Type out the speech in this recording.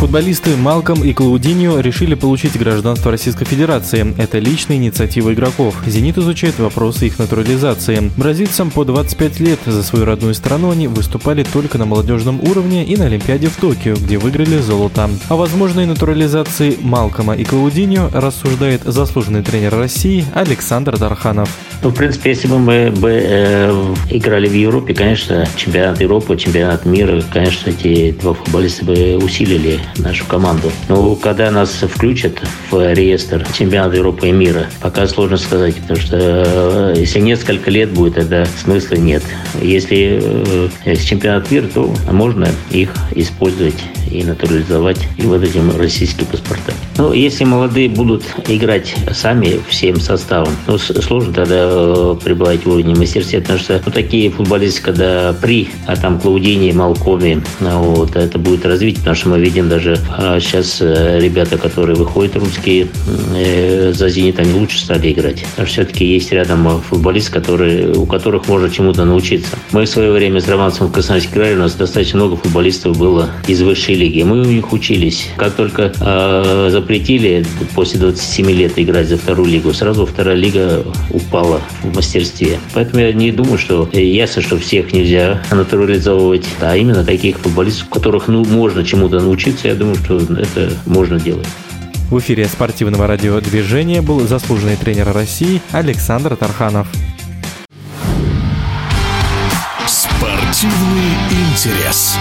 Футболисты Малком и Клаудиньо решили получить гражданство Российской Федерации. Это личная инициатива игроков. «Зенит» изучает вопросы их натурализации. Бразильцам по 25 лет за свою родную страну они выступали только на молодежном уровне и на Олимпиаде в Токио, где выиграли золото. О возможной натурализации Малкома и Клаудиньо рассуждает заслуженный тренер России Александр Дарханов. Ну, в принципе, если бы мы бы э, играли в Европе, конечно, чемпионат Европы, чемпионат мира, конечно, эти два футболиста бы усилили нашу команду. Но когда нас включат в реестр чемпионата Европы и мира, пока сложно сказать, потому что э, если несколько лет будет, тогда смысла нет. Если э, чемпионат мира, то можно их использовать и натурализовать и вот этим российские паспорта. Ну, если молодые будут играть сами всем составом, ну, сложно тогда э, прибавить уровень мастерства, потому что ну, такие футболисты, когда при, а там Клаудине, Малкоме, ну, вот, это будет развитие, потому что мы видим даже а сейчас э, ребята, которые выходят русские э, за «Зенит», они лучше стали играть. Что все-таки есть рядом футболисты, которые, у которых можно чему-то научиться. Мы в свое время с Романцем в Красноярске играли, у нас достаточно много футболистов было из высшей лиги. Мы у них учились. Как только э, запретили после 27 лет играть за вторую лигу, сразу вторая лига упала в мастерстве. Поэтому я не думаю, что ясно, что всех нельзя натурализовывать, а именно таких футболистов, у которых ну, можно чему-то научиться, я думаю, что это можно делать. В эфире спортивного радиодвижения был заслуженный тренер России Александр Тарханов. Спортивный интерес.